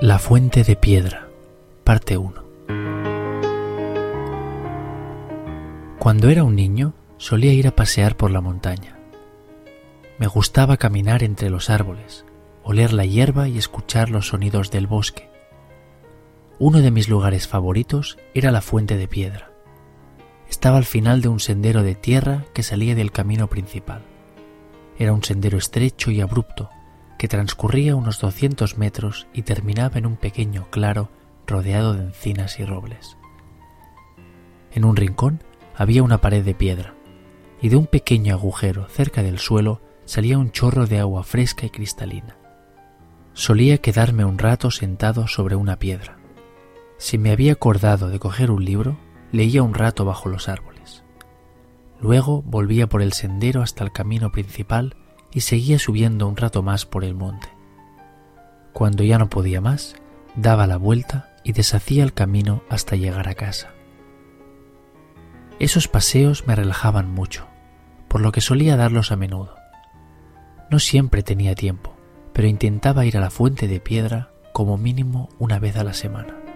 La fuente de piedra, parte 1. Cuando era un niño solía ir a pasear por la montaña. Me gustaba caminar entre los árboles, oler la hierba y escuchar los sonidos del bosque. Uno de mis lugares favoritos era la fuente de piedra. Estaba al final de un sendero de tierra que salía del camino principal. Era un sendero estrecho y abrupto que transcurría unos 200 metros y terminaba en un pequeño claro rodeado de encinas y robles. En un rincón había una pared de piedra, y de un pequeño agujero cerca del suelo salía un chorro de agua fresca y cristalina. Solía quedarme un rato sentado sobre una piedra. Si me había acordado de coger un libro, leía un rato bajo los árboles. Luego volvía por el sendero hasta el camino principal y seguía subiendo un rato más por el monte. Cuando ya no podía más, daba la vuelta y deshacía el camino hasta llegar a casa. Esos paseos me relajaban mucho, por lo que solía darlos a menudo. No siempre tenía tiempo, pero intentaba ir a la fuente de piedra como mínimo una vez a la semana.